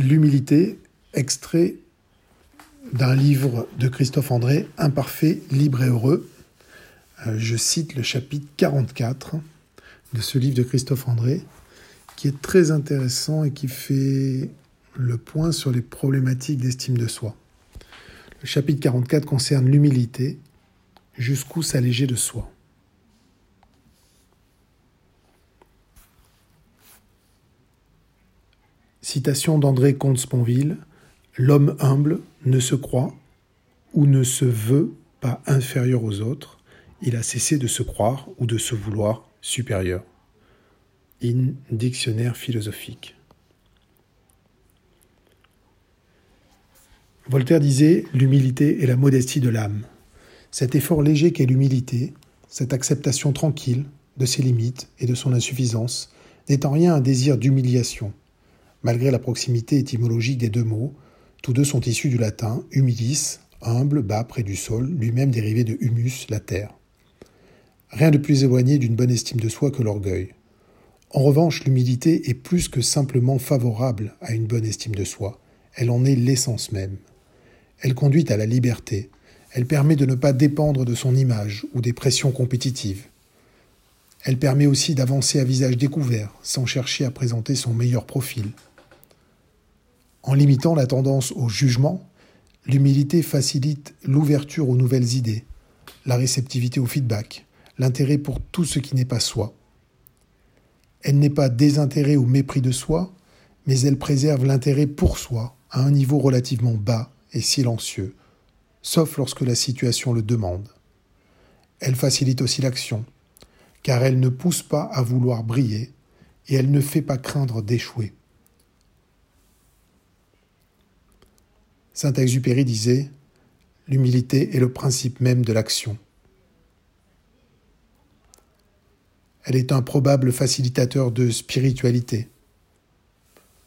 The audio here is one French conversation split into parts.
L'humilité, extrait d'un livre de Christophe André, Imparfait, libre et heureux. Euh, je cite le chapitre 44 de ce livre de Christophe André, qui est très intéressant et qui fait le point sur les problématiques d'estime de soi. Le chapitre 44 concerne l'humilité, jusqu'où s'alléger de soi. Citation d'André Comte-Sponville L'homme humble ne se croit ou ne se veut pas inférieur aux autres, il a cessé de se croire ou de se vouloir supérieur. In Dictionnaire philosophique. Voltaire disait L'humilité est la modestie de l'âme. Cet effort léger qu'est l'humilité, cette acceptation tranquille de ses limites et de son insuffisance, n'est en rien un désir d'humiliation. Malgré la proximité étymologique des deux mots, tous deux sont issus du latin humilis, humble, bas, près du sol, lui-même dérivé de humus, la terre. Rien de plus éloigné d'une bonne estime de soi que l'orgueil. En revanche, l'humilité est plus que simplement favorable à une bonne estime de soi, elle en est l'essence même. Elle conduit à la liberté, elle permet de ne pas dépendre de son image ou des pressions compétitives. Elle permet aussi d'avancer à visage découvert, sans chercher à présenter son meilleur profil. En limitant la tendance au jugement, l'humilité facilite l'ouverture aux nouvelles idées, la réceptivité au feedback, l'intérêt pour tout ce qui n'est pas soi. Elle n'est pas désintérêt ou mépris de soi, mais elle préserve l'intérêt pour soi à un niveau relativement bas et silencieux, sauf lorsque la situation le demande. Elle facilite aussi l'action, car elle ne pousse pas à vouloir briller et elle ne fait pas craindre d'échouer. Saint-Exupéry disait L'humilité est le principe même de l'action. Elle est un probable facilitateur de spiritualité.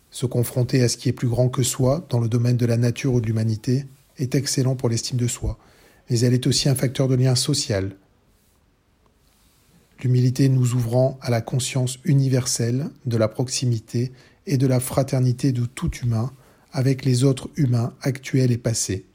Se confronter à ce qui est plus grand que soi dans le domaine de la nature ou de l'humanité est excellent pour l'estime de soi, mais elle est aussi un facteur de lien social. L'humilité nous ouvrant à la conscience universelle de la proximité et de la fraternité de tout humain avec les autres humains actuels et passés.